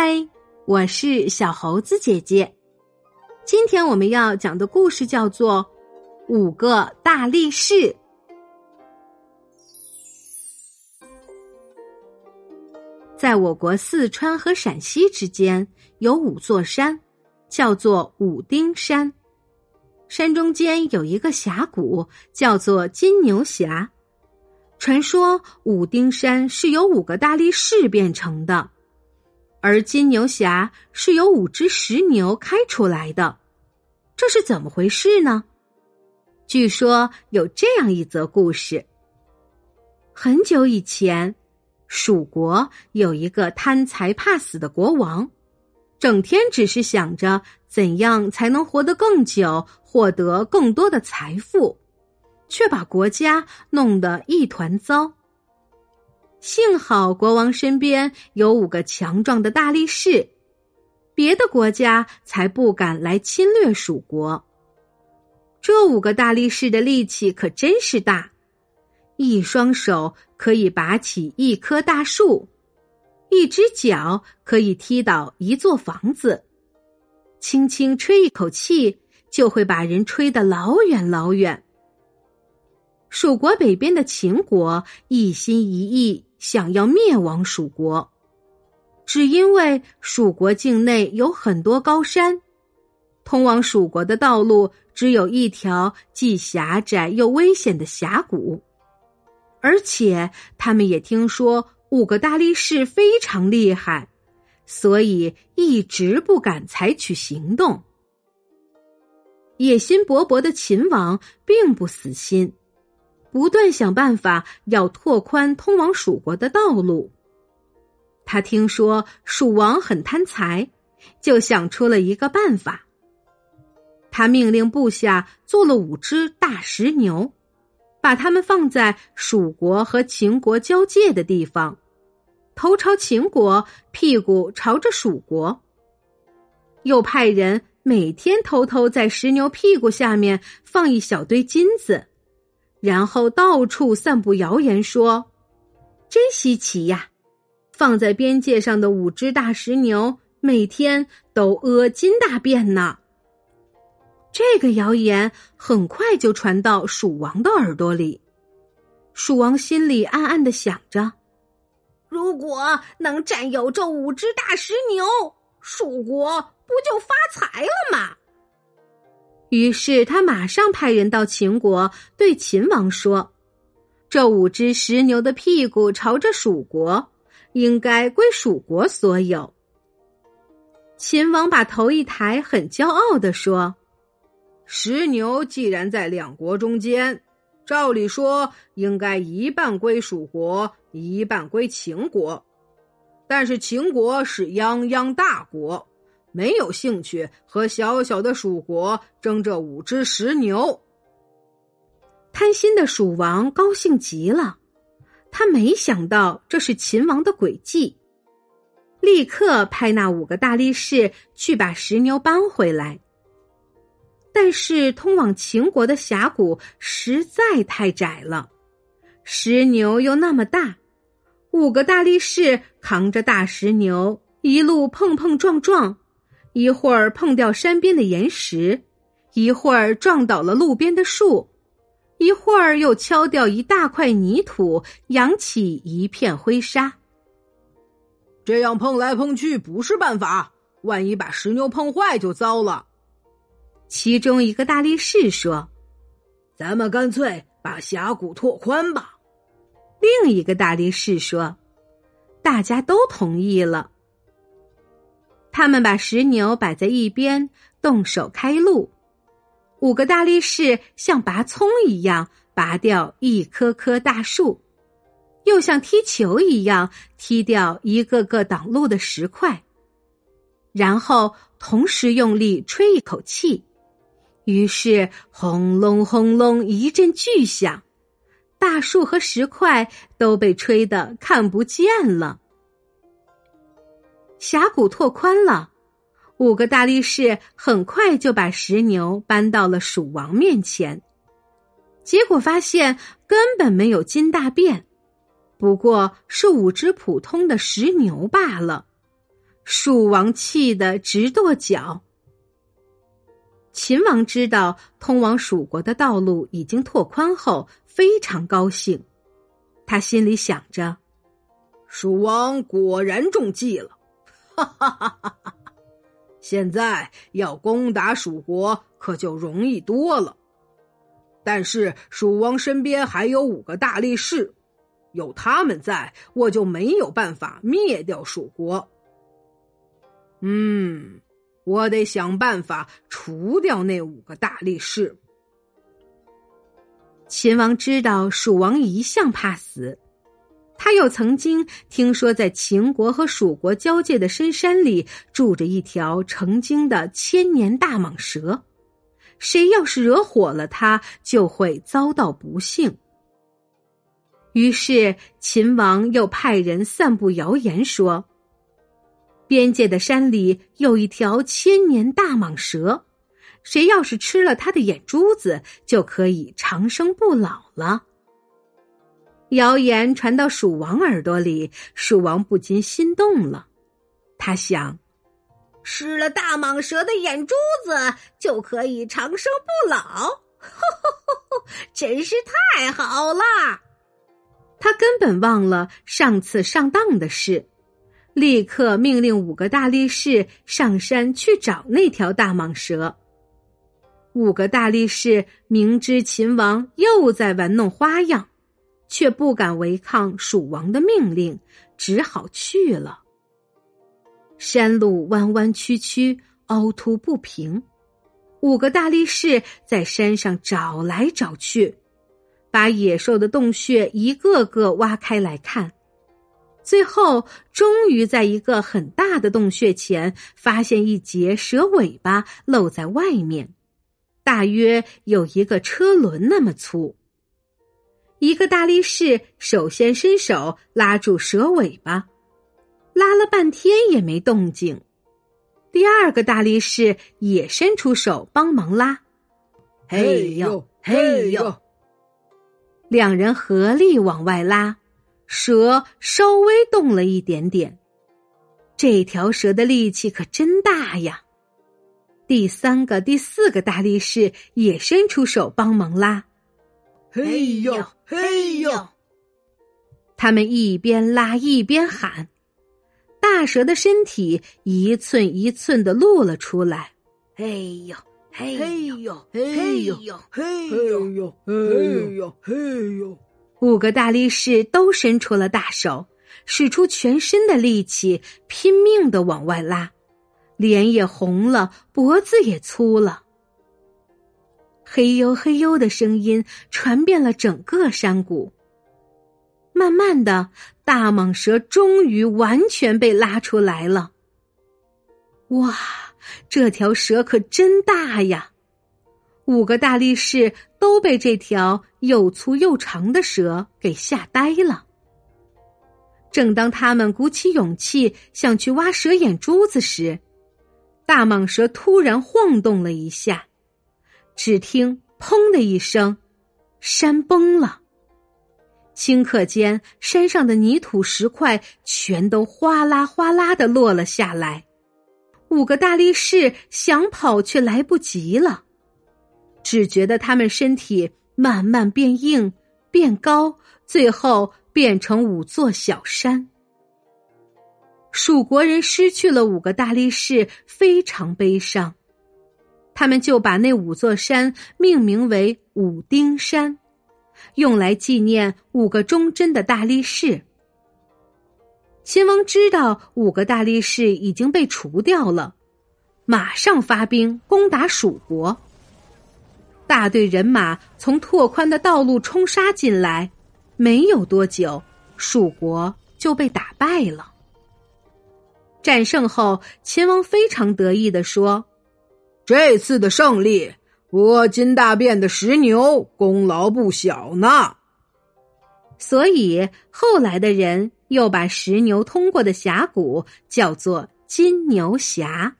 嗨，我是小猴子姐姐。今天我们要讲的故事叫做《五个大力士》。在我国四川和陕西之间有五座山，叫做五丁山。山中间有一个峡谷，叫做金牛峡。传说五丁山是由五个大力士变成的。而金牛峡是由五只石牛开出来的，这是怎么回事呢？据说有这样一则故事：很久以前，蜀国有一个贪财怕死的国王，整天只是想着怎样才能活得更久，获得更多的财富，却把国家弄得一团糟。幸好国王身边有五个强壮的大力士，别的国家才不敢来侵略蜀国。这五个大力士的力气可真是大，一双手可以拔起一棵大树，一只脚可以踢倒一座房子，轻轻吹一口气就会把人吹得老远老远。蜀国北边的秦国一心一意。想要灭亡蜀国，只因为蜀国境内有很多高山，通往蜀国的道路只有一条既狭窄又危险的峡谷，而且他们也听说五个大力士非常厉害，所以一直不敢采取行动。野心勃勃的秦王并不死心。不断想办法要拓宽通往蜀国的道路。他听说蜀王很贪财，就想出了一个办法。他命令部下做了五只大石牛，把它们放在蜀国和秦国交界的地方，头朝秦国，屁股朝着蜀国。又派人每天偷偷在石牛屁股下面放一小堆金子。然后到处散布谣言，说：“真稀奇呀！放在边界上的五只大石牛，每天都屙金大便呢。”这个谣言很快就传到蜀王的耳朵里。蜀王心里暗暗的想着：“如果能占有这五只大石牛，蜀国不就发财了吗？”于是他马上派人到秦国，对秦王说：“这五只石牛的屁股朝着蜀国，应该归蜀国所有。”秦王把头一抬，很骄傲的说：“石牛既然在两国中间，照理说应该一半归蜀国，一半归秦国。但是秦国是泱泱大国。”没有兴趣和小小的蜀国争这五只石牛。贪心的蜀王高兴极了，他没想到这是秦王的诡计，立刻派那五个大力士去把石牛搬回来。但是通往秦国的峡谷实在太窄了，石牛又那么大，五个大力士扛着大石牛一路碰碰撞撞。一会儿碰掉山边的岩石，一会儿撞倒了路边的树，一会儿又敲掉一大块泥土，扬起一片灰沙。这样碰来碰去不是办法，万一把石牛碰坏就糟了。其中一个大力士说：“咱们干脆把峡谷拓宽吧。”另一个大力士说：“大家都同意了。”他们把石牛摆在一边，动手开路。五个大力士像拔葱一样拔掉一棵棵大树，又像踢球一样踢掉一个个挡路的石块，然后同时用力吹一口气，于是轰隆轰隆一阵巨响，大树和石块都被吹得看不见了。峡谷拓宽了，五个大力士很快就把石牛搬到了蜀王面前。结果发现根本没有金大便，不过是五只普通的石牛罢了。蜀王气得直跺脚。秦王知道通往蜀国的道路已经拓宽后，非常高兴。他心里想着：“蜀王果然中计了，哈哈哈哈哈！现在要攻打蜀国，可就容易多了。但是蜀王身边还有五个大力士，有他们在，我就没有办法灭掉蜀国。嗯。”我得想办法除掉那五个大力士。秦王知道蜀王一向怕死，他又曾经听说在秦国和蜀国交界的深山里住着一条成精的千年大蟒蛇，谁要是惹火了它，就会遭到不幸。于是秦王又派人散布谣言说。边界的山里有一条千年大蟒蛇，谁要是吃了它的眼珠子，就可以长生不老了。谣言传到蜀王耳朵里，蜀王不禁心动了。他想，吃了大蟒蛇的眼珠子就可以长生不老，真是太好了。他根本忘了上次上当的事。立刻命令五个大力士上山去找那条大蟒蛇。五个大力士明知秦王又在玩弄花样，却不敢违抗蜀王的命令，只好去了。山路弯弯曲曲，凹凸不平，五个大力士在山上找来找去，把野兽的洞穴一个个挖开来看。最后，终于在一个很大的洞穴前发现一截蛇尾巴露在外面，大约有一个车轮那么粗。一个大力士首先伸手拉住蛇尾巴，拉了半天也没动静。第二个大力士也伸出手帮忙拉，嘿呦嘿呦，两人合力往外拉。蛇稍微动了一点点，这条蛇的力气可真大呀！第三个、第四个大力士也伸出手帮忙拉，嘿呦嘿呦！他们一边拉一边喊，大蛇的身体一寸一寸的露了出来，嘿呦嘿呦嘿呦嘿呦嘿呦嘿呦！五个大力士都伸出了大手，使出全身的力气，拼命的往外拉，脸也红了，脖子也粗了。嘿呦嘿呦的声音传遍了整个山谷。慢慢的，大蟒蛇终于完全被拉出来了。哇，这条蛇可真大呀！五个大力士都被这条又粗又长的蛇给吓呆了。正当他们鼓起勇气想去挖蛇眼珠子时，大蟒蛇突然晃动了一下，只听“砰”的一声，山崩了。顷刻间，山上的泥土石块全都哗啦哗啦的落了下来。五个大力士想跑，却来不及了。只觉得他们身体慢慢变硬、变高，最后变成五座小山。蜀国人失去了五个大力士，非常悲伤。他们就把那五座山命名为五丁山，用来纪念五个忠贞的大力士。秦王知道五个大力士已经被除掉了，马上发兵攻打蜀国。大队人马从拓宽的道路冲杀进来，没有多久，蜀国就被打败了。战胜后，秦王非常得意的说：“这次的胜利，我金大便的石牛功劳不小呢。”所以后来的人又把石牛通过的峡谷叫做金牛峡。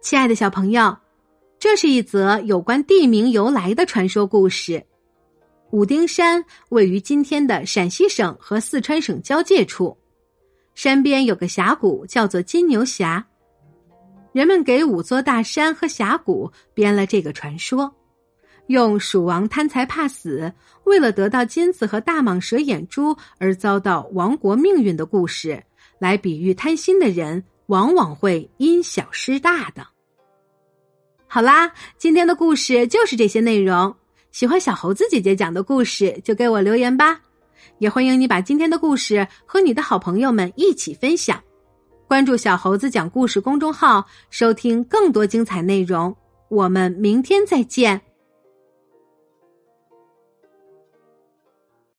亲爱的小朋友。这是一则有关地名由来的传说故事。武丁山位于今天的陕西省和四川省交界处，山边有个峡谷，叫做金牛峡。人们给五座大山和峡谷编了这个传说，用蜀王贪财怕死，为了得到金子和大蟒蛇眼珠而遭到亡国命运的故事，来比喻贪心的人往往会因小失大的。好啦，今天的故事就是这些内容。喜欢小猴子姐姐讲的故事，就给我留言吧。也欢迎你把今天的故事和你的好朋友们一起分享。关注小猴子讲故事公众号，收听更多精彩内容。我们明天再见。